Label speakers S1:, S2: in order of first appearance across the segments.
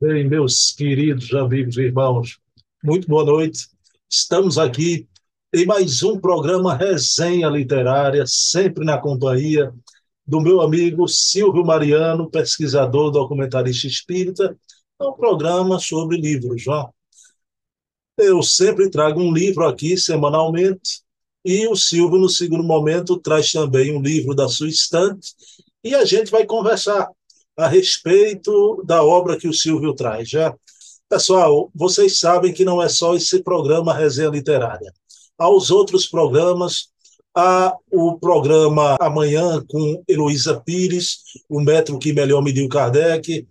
S1: Bem, meus queridos amigos e irmãos, muito boa noite. Estamos aqui em mais um programa Resenha Literária, sempre na companhia do meu amigo Silvio Mariano, pesquisador, documentarista espírita. É um programa sobre livros. Ó. Eu sempre trago um livro aqui semanalmente e o Silvio, no segundo momento, traz também um livro da sua estante e a gente vai conversar a respeito da obra que o Silvio traz. Já. Pessoal, vocês sabem que não é só esse programa Resenha Literária. Há os outros programas, há o programa Amanhã com Heloísa Pires, o metro que melhor mediu Kardec,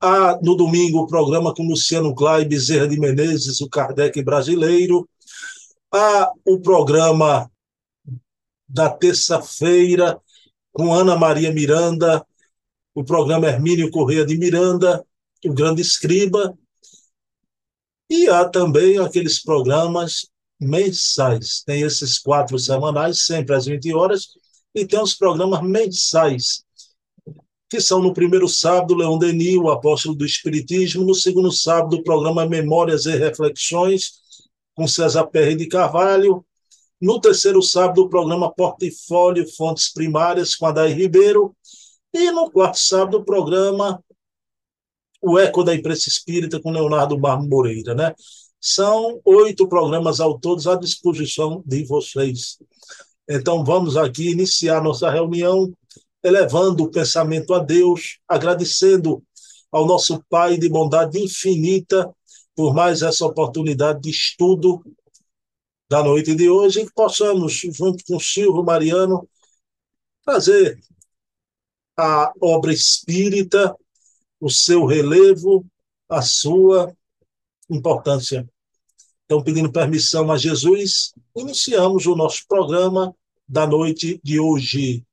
S1: há no domingo o programa com Luciano Clay Bezerra de Menezes, o Kardec brasileiro, há o programa da terça-feira com Ana Maria Miranda, o programa Hermínio Correia de Miranda, o Grande Escriba, e há também aqueles programas mensais. Tem esses quatro semanais, sempre às 20 horas, e tem os programas mensais, que são no primeiro sábado, Leão Denis, o apóstolo do Espiritismo, no segundo sábado, o programa Memórias e Reflexões, com César Perry de Carvalho, no terceiro sábado, o programa Portfólio Fontes Primárias, com Adair Ribeiro, e no quarto sábado, o programa O Eco da Imprensa Espírita com Leonardo Barro Moreira. Né? São oito programas ao todos à disposição de vocês. Então, vamos aqui iniciar nossa reunião elevando o pensamento a Deus, agradecendo ao nosso Pai de bondade infinita por mais essa oportunidade de estudo da noite de hoje, e que possamos, junto com Silvio Mariano, trazer a obra espírita, o seu relevo, a sua importância. Então, pedindo permissão a Jesus, iniciamos o nosso programa da noite de hoje.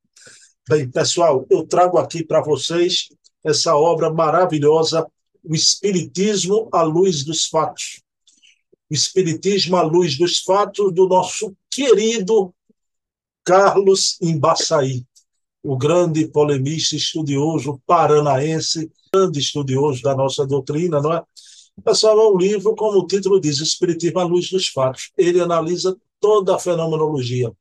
S1: Bem, pessoal, eu trago aqui para vocês essa obra maravilhosa, O Espiritismo à Luz dos Fatos. O Espiritismo à Luz dos Fatos, do nosso querido Carlos Embaçaí o grande polemista, estudioso paranaense, grande estudioso da nossa doutrina, não é? Pessoal, é um livro, como o título diz, Espiritismo à Luz dos Fatos. Ele analisa toda a fenomenologia.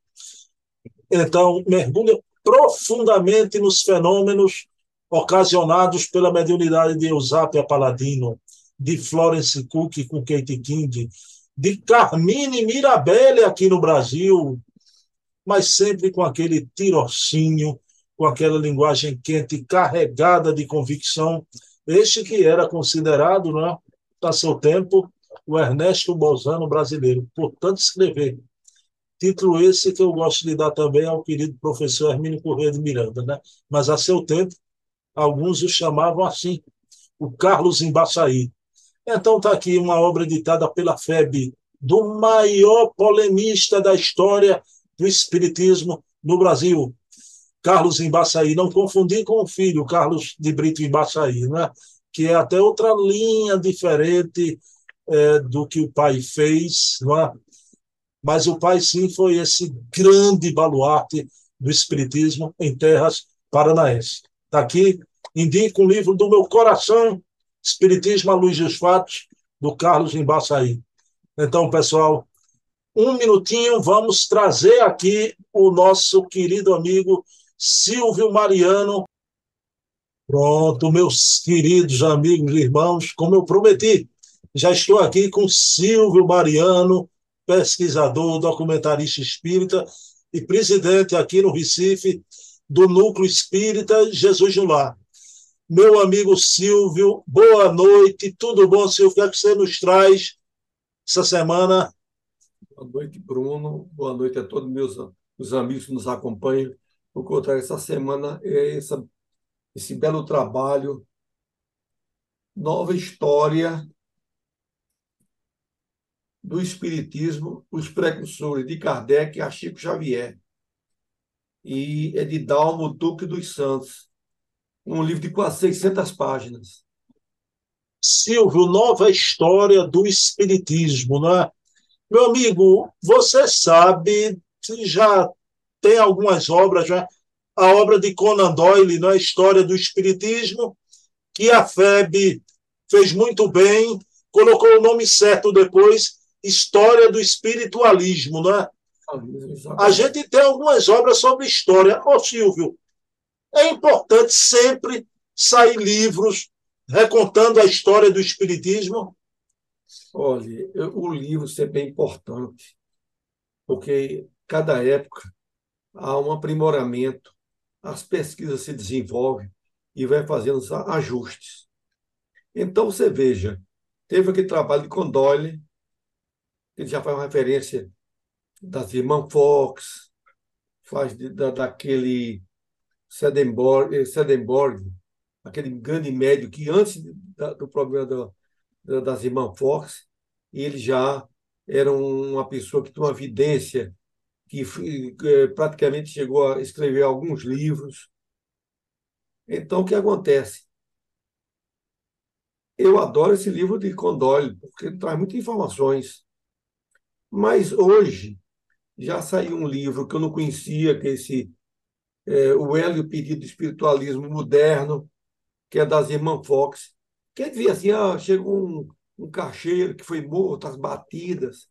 S1: Então, mergulha profundamente nos fenômenos ocasionados pela mediunidade de Eusápia Paladino, de Florence Cook com Kate King, de Carmine Mirabelle aqui no Brasil, mas sempre com aquele tirocínio com aquela linguagem quente, carregada de convicção. Este que era considerado, né, a seu tempo, o Ernesto Bozano brasileiro. Portanto, escrever. Título esse que eu gosto de dar também ao querido professor Hermínio Corrêa de Miranda, né? mas a seu tempo, alguns o chamavam assim, o Carlos Embaçaí. Então está aqui uma obra editada pela FEB, do maior polemista da história do Espiritismo no Brasil, Carlos Embaçaí, não confundir com o filho, Carlos de Brito Embaçaí, né? que é até outra linha diferente é, do que o pai fez. Né? Mas o pai, sim, foi esse grande baluarte do Espiritismo em terras paranaenses. Está aqui, indico um livro do meu coração, Espiritismo à Luz dos Fatos, do Carlos Embaçaí. Então, pessoal, um minutinho, vamos trazer aqui o nosso querido amigo Silvio Mariano. Pronto, meus queridos amigos e irmãos, como eu prometi, já estou aqui com Silvio Mariano, pesquisador, documentarista espírita e presidente aqui no Recife do Núcleo Espírita Jesus no Lar. Meu amigo Silvio, boa noite, tudo bom, Silvio? O que, é que você nos traz essa semana?
S2: Boa noite, Bruno. Boa noite a todos meus os amigos que nos acompanham o contrário, essa semana é essa, esse belo trabalho, nova história do Espiritismo, os precursores de Kardec a Chico Xavier. E é de Dalmo Duque dos Santos, um livro de quase 600 páginas.
S1: Silvio, nova história do Espiritismo, não é? Meu amigo, você sabe, já tem algumas obras, né? a obra de Conan Doyle, na é? História do Espiritismo, que a FEB fez muito bem, colocou o nome certo depois, História do Espiritualismo, não é? A gente tem algumas obras sobre história. Ô, Silvio, é importante sempre sair livros recontando a história do Espiritismo?
S2: Olha, o livro sempre é importante, porque cada época há um aprimoramento, as pesquisas se desenvolvem e vai fazendo ajustes. Então, você veja, teve aquele trabalho de Condole, que já faz uma referência das irmãs Fox, faz de, da, daquele Sedenborg, eh, aquele grande médio que antes da, do problema do, da, das irmãs Fox, ele já era uma pessoa que tinha uma vidência, que, praticamente chegou a escrever alguns livros. Então, o que acontece? Eu adoro esse livro de Condole, porque ele traz muitas informações. Mas hoje já saiu um livro que eu não conhecia, que é esse é, O Hélio Pedido do Espiritualismo Moderno, que é das irmãs Fox. Quer dizer assim, ah, chegou um, um caixeiro que foi morto, as batidas.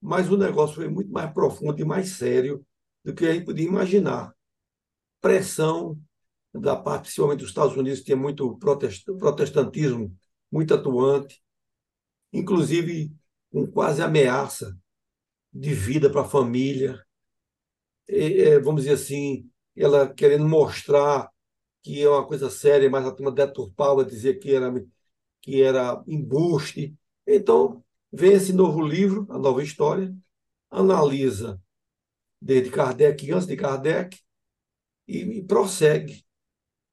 S2: Mas o negócio foi muito mais profundo e mais sério do que a gente podia imaginar. Pressão da parte, principalmente dos Estados Unidos, que tinha muito protestantismo muito atuante, inclusive com quase ameaça de vida para a família. É, vamos dizer assim, ela querendo mostrar que é uma coisa séria, mas a turma deturpava, dizia que era, que era embuste. Então, vem esse novo livro, a nova história, analisa desde Kardec, antes de Kardec, e, e prossegue.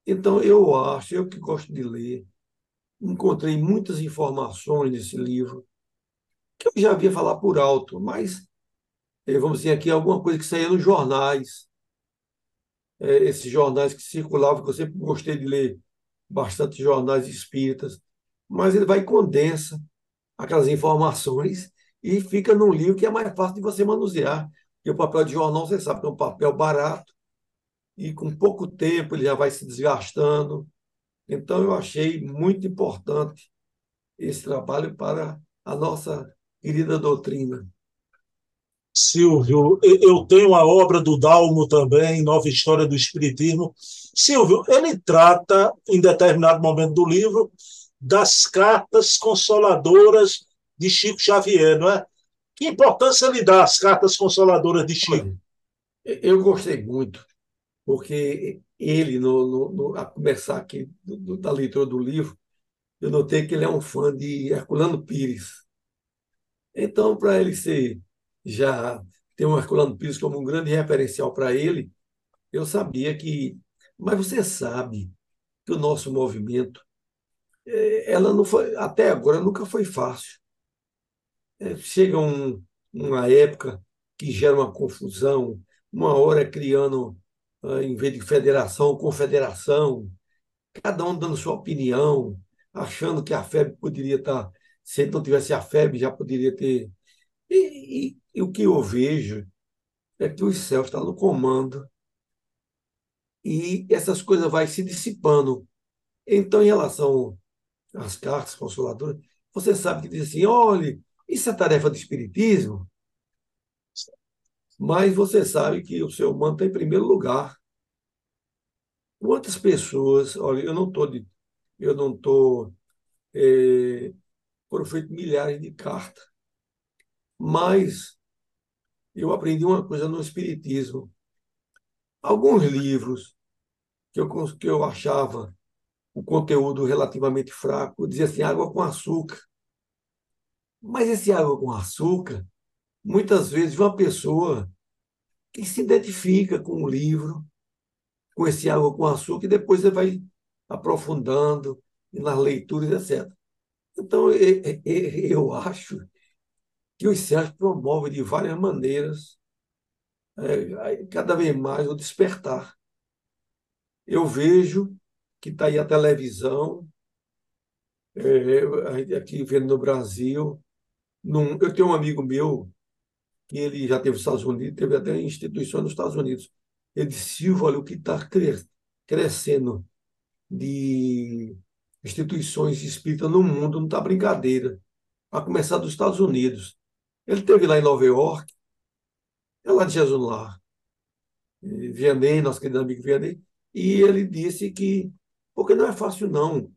S2: Então, eu acho, eu que gosto de ler, encontrei muitas informações nesse livro que eu já havia falar por alto, mas eh, vamos dizer aqui alguma coisa que saía nos jornais, é, esses jornais que circulavam, que eu sempre gostei de ler bastante jornais espíritas, mas ele vai e condensa aquelas informações e fica num livro que é mais fácil de você manusear. Porque o papel de jornal, você sabe é um papel barato e com pouco tempo ele já vai se desgastando. Então, eu achei muito importante esse trabalho para a nossa querida doutrina.
S1: Silvio, eu tenho a obra do Dalmo também, Nova História do Espiritismo. Silvio, ele trata, em determinado momento do livro, das cartas consoladoras de Chico Xavier, não é? Que importância ele dá às cartas consoladoras de Chico?
S2: Eu gostei muito, porque ele, no, no, no a começar aqui do, da leitura do livro, eu notei que ele é um fã de Herculano Pires. Então, para ele ser já ter um Herculano Pires como um grande referencial para ele, eu sabia que. Mas você sabe que o nosso movimento, ela não foi, até agora nunca foi fácil. É, chega um, uma época que gera uma confusão, uma hora criando, ah, em vez de federação, confederação, cada um dando sua opinião, achando que a FEB poderia estar, se não tivesse a FEB, já poderia ter. E, e, e o que eu vejo é que os céus estão no comando e essas coisas vão se dissipando. Então, em relação às cartas consoladoras, você sabe que diz assim: olha, isso é tarefa do Espiritismo, mas você sabe que o seu humano está em primeiro lugar. Quantas pessoas, olha, eu não estou de. Eu não estou. É, foram feitas milhares de cartas, mas eu aprendi uma coisa no Espiritismo. Alguns livros que eu, que eu achava o conteúdo relativamente fraco, dizia assim, água com açúcar. Mas esse água com açúcar, muitas vezes, uma pessoa que se identifica com o livro, com esse água com açúcar, e depois você vai aprofundando nas leituras, etc. Então, eu acho que os céus promovem de várias maneiras, é, cada vez mais, o despertar. Eu vejo que está aí a televisão, é, aqui vendo no Brasil. Num, eu tenho um amigo meu que ele já teve nos Estados Unidos, teve até instituições nos Estados Unidos. Ele disse, Silvio, olha o que está crescendo de instituições espíritas no mundo, não está brincadeira. A começar dos Estados Unidos. Ele teve lá em Nova York, é lá de Jesus lá, Vianney, nosso querido amigo Vianney, e ele disse que, porque não é fácil não,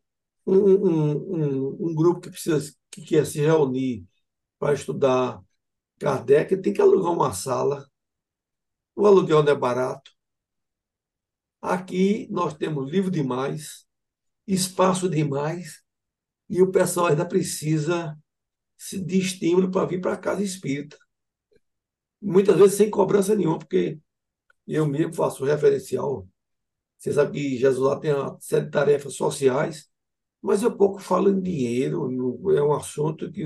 S2: um, um, um, um grupo que precisa, que quer se reunir para estudar Kardec, tem que alugar uma sala, o aluguel não é barato. Aqui nós temos livro demais, espaço demais, e o pessoal ainda precisa de estímulo para vir para a casa espírita. Muitas vezes sem cobrança nenhuma, porque eu mesmo faço referencial. Você sabe que Jesus lá tem uma série de tarefas sociais, mas eu pouco falo em dinheiro, é um assunto que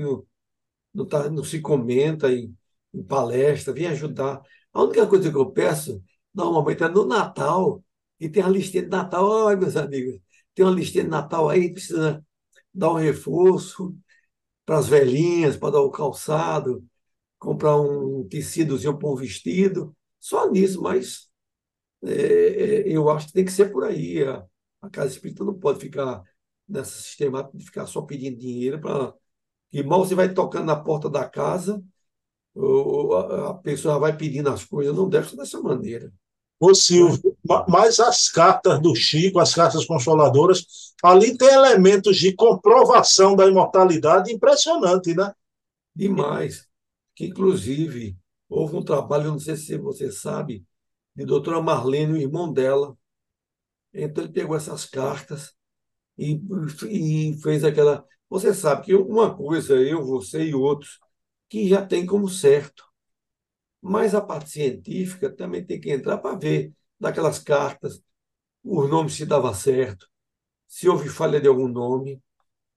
S2: não, tá, não se comenta em, em palestra, vem ajudar. A única coisa que eu peço, normalmente, é no Natal, e tem a listinha de Natal. Olha, meus amigos, tem uma listinha de Natal aí, precisa dar um reforço para as velhinhas, para dar o calçado, comprar um tecidozinho para um vestido. Só nisso, mas é, é, eu acho que tem que ser por aí. A, a casa espírita não pode ficar nessa sistema de ficar só pedindo dinheiro para. E mal você vai tocando na porta da casa, a pessoa vai pedindo as coisas, não deve ser dessa maneira.
S1: Ô Silvio, mas as cartas do Chico, as cartas consoladoras, ali tem elementos de comprovação da imortalidade impressionante, né?
S2: Demais. Que, inclusive, houve um trabalho, não sei se você sabe, de doutora Marlene, o irmão dela. Então, ele pegou essas cartas e, e fez aquela. Você sabe que uma coisa, eu, você e outros, que já tem como certo. Mas a parte científica também tem que entrar para ver daquelas cartas, os nomes se dava certo, se houve falha de algum nome.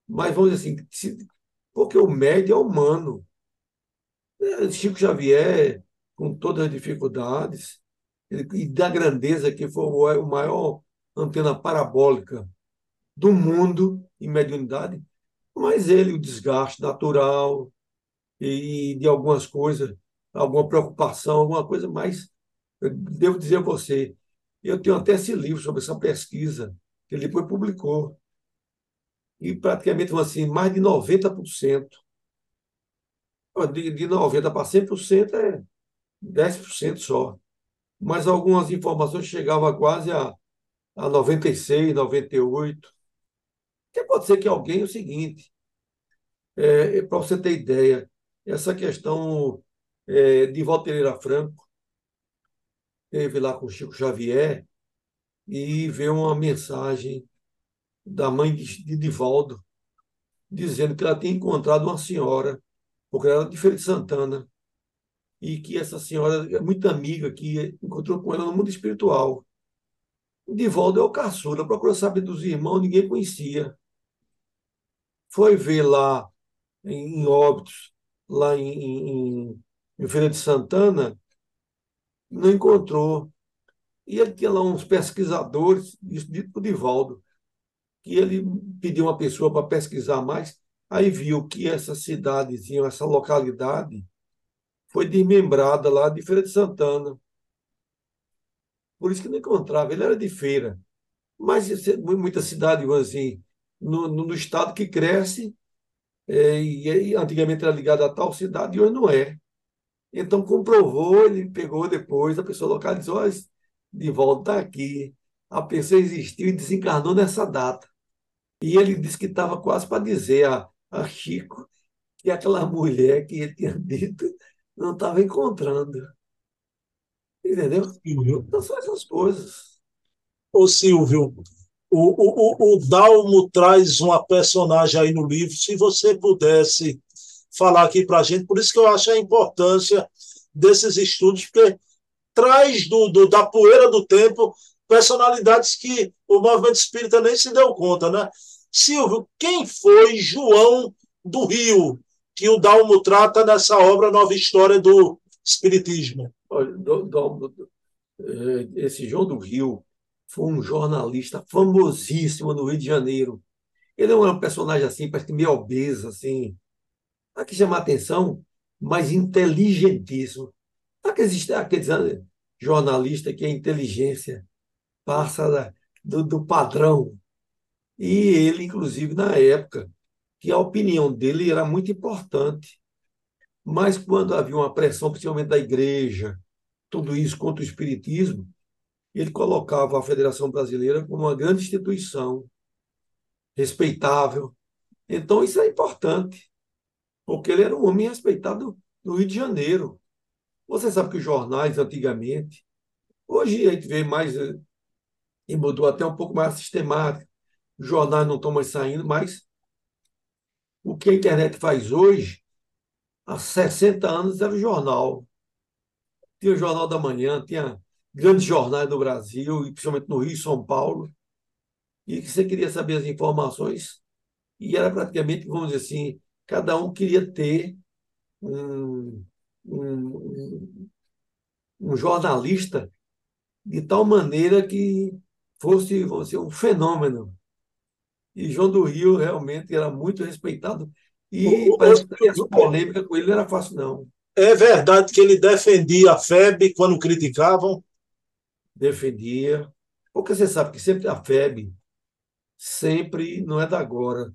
S2: Mas vamos dizer assim, se, porque o médio é humano. É, Chico Xavier, com todas as dificuldades, e da grandeza que foi o maior antena parabólica do mundo em mediunidade, mas ele, o desgaste natural, e de algumas coisas, alguma preocupação, alguma coisa, mas eu devo dizer a você, eu tenho até esse livro sobre essa pesquisa que ele depois publicou. E praticamente assim, mais de 90%. De, de 90% para 100% é 10% só. Mas algumas informações chegavam quase a, a 96%, 98%. Que pode ser que alguém, é o seguinte, é, para você ter ideia, essa questão é, de Walter Franco, teve lá com Chico Xavier e veio uma mensagem da mãe de Divaldo, dizendo que ela tinha encontrado uma senhora, porque ela era de Feira de Santana, e que essa senhora é muito amiga, que encontrou com ela no mundo espiritual. Divaldo é o caçula, procurou saber dos irmãos, ninguém conhecia. Foi ver lá em, em Óbitos lá em, em, em Feira de Santana, não encontrou. E ele tinha lá uns pesquisadores, isso dito por Divaldo, que ele pediu uma pessoa para pesquisar mais, aí viu que essa cidadezinha, essa localidade, foi desmembrada lá de Feira de Santana. Por isso que não encontrava, ele era de feira. Mas muita cidade, assim, no, no estado que cresce, é, e, antigamente era ligado a tal cidade e hoje não é. Então comprovou, ele pegou depois, a pessoa localizou, de volta aqui. A pessoa existiu e desencarnou nessa data. E ele disse que estava quase para dizer a, a Chico que aquela mulher que ele tinha dito não estava encontrando. Entendeu? Então são essas coisas.
S1: Ô Silvio, o, o, o Dalmo traz uma personagem aí no livro, se você pudesse falar aqui para a gente, por isso que eu acho a importância desses estudos, porque traz do, do, da poeira do tempo personalidades que o movimento espírita nem se deu conta, né? Silvio, quem foi João do Rio, que o Dalmo trata nessa obra Nova História do Espiritismo?
S2: Eh, esse João do Rio foi um jornalista famosíssimo no Rio de Janeiro. Ele é um personagem assim, parece que meio obeso, assim. Aqui chama a atenção, mas inteligentíssimo. Aqueles, aqueles jornalistas que a inteligência passa do, do padrão. E ele, inclusive, na época, que a opinião dele era muito importante. Mas quando havia uma pressão, principalmente da igreja, tudo isso contra o espiritismo, ele colocava a Federação Brasileira como uma grande instituição, respeitável. Então, isso é importante, porque ele era um homem respeitado no Rio de Janeiro. Você sabe que os jornais, antigamente, hoje a gente vê mais, eh, e mudou até um pouco mais sistemático, os jornais não estão mais saindo, mas o que a internet faz hoje, há 60 anos era o jornal. Tinha o Jornal da Manhã, tinha grandes jornais no Brasil, e principalmente no Rio e São Paulo, e que você queria saber as informações, e era praticamente, vamos dizer assim, cada um queria ter um, um, um jornalista de tal maneira que fosse, vamos dizer, um fenômeno. E João do Rio realmente era muito respeitado. E o, parece que essa polêmica com ele não era fácil, não.
S1: É verdade que ele defendia a FEB quando criticavam?
S2: Defendia. Porque você sabe que sempre a FEB sempre não é da agora.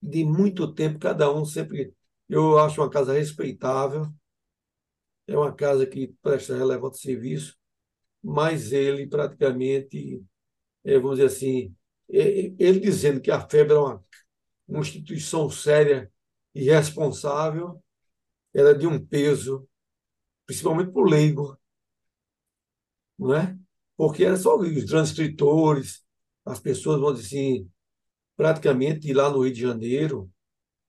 S2: De muito tempo, cada um sempre. Eu acho uma casa respeitável, é uma casa que presta relevante serviço, mas ele praticamente, é, vamos dizer assim, ele dizendo que a FEB é uma, uma instituição séria e responsável, era de um peso, principalmente para o leigo, não é? Porque era só os transcritores, as pessoas, vão dizer assim, praticamente lá no Rio de Janeiro,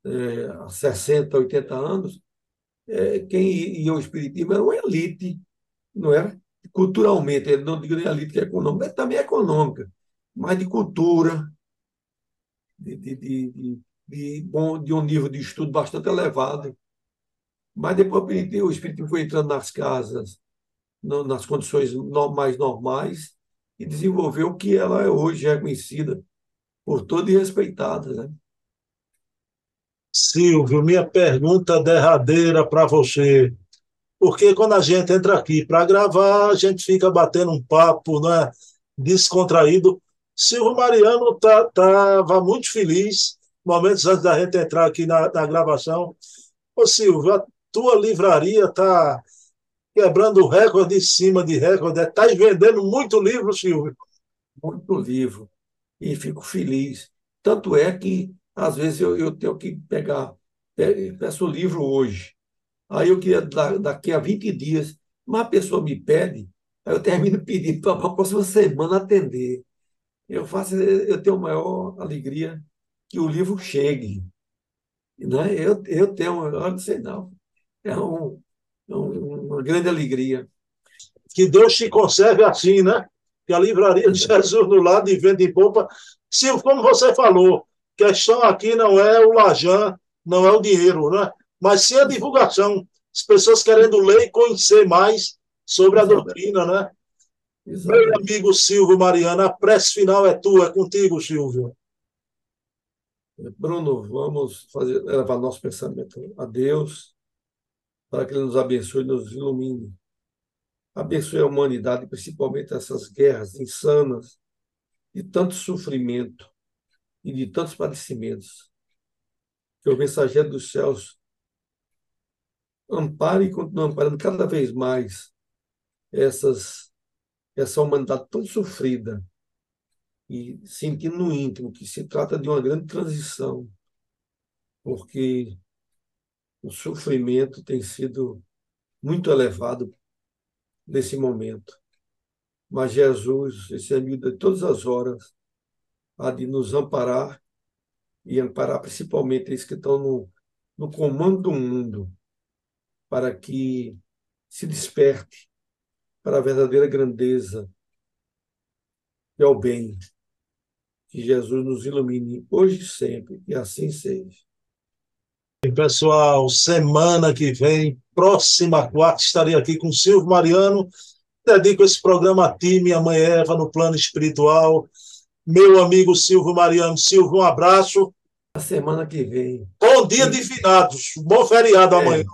S2: é, há 60, 80 anos, é, quem ia ao Espiritismo era uma elite, não era? Culturalmente, não digo nem elite que é econômica, mas também é econômica, mas de cultura, de, de, de, de, bom, de um nível de estudo bastante elevado. Mas depois o Espiritismo foi entrando nas casas, nas condições mais normais, e desenvolveu o que ela é hoje reconhecida por todos e respeitada. Né?
S1: Silvio, minha pergunta derradeira para você. Porque quando a gente entra aqui para gravar, a gente fica batendo um papo né, descontraído. Silvio Mariano estava tá, tá, muito feliz, momentos antes da gente entrar aqui na, na gravação. Ô Silvio, a tua livraria está quebrando recorde em cima de recorde. Está vendendo muito livro, Silvio.
S2: Muito livro. E fico feliz. Tanto é que às vezes eu, eu tenho que pegar, peço o livro hoje. Aí eu queria daqui a 20 dias, uma pessoa me pede, aí eu termino pedindo para a próxima semana atender. Eu faço, eu tenho a maior alegria que o livro chegue. Né? Eu, eu tenho, eu não sei não, é um, é uma grande alegria.
S1: Que Deus te conserve assim, né? Que a livraria de Jesus no lado e venda em poupa. Silvio, como você falou, questão aqui não é o Lajan, não é o dinheiro, né? mas sim a divulgação. As pessoas querendo ler e conhecer mais sobre a doutrina, né? Meu amigo Silvio Mariana, a prece final é tua, é contigo, Silvio.
S2: Bruno, vamos fazer, levar nosso pensamento a Deus, para que Ele nos abençoe e nos ilumine. Abençoe a humanidade, principalmente essas guerras insanas, de tanto sofrimento, e de tantos padecimentos. Que o mensageiro dos céus ampare e continue amparando cada vez mais essas, essa humanidade tão sofrida e sentindo no íntimo que se trata de uma grande transição, porque o sofrimento tem sido muito elevado nesse momento. Mas Jesus, esse amigo de todas as horas, há de nos amparar e amparar principalmente esses que estão no, no comando do mundo, para que se desperte para a verdadeira grandeza e ao bem. Que Jesus nos ilumine hoje e sempre, e assim seja.
S1: E pessoal, semana que vem, próxima quarta, estarei aqui com Silvio Mariano. Dedico esse programa a ti, minha mãe Eva, no plano espiritual meu amigo Silvio Mariano. Silvio, um abraço.
S2: A semana que vem.
S1: Bom dia de finados. Bom feriado é. amanhã.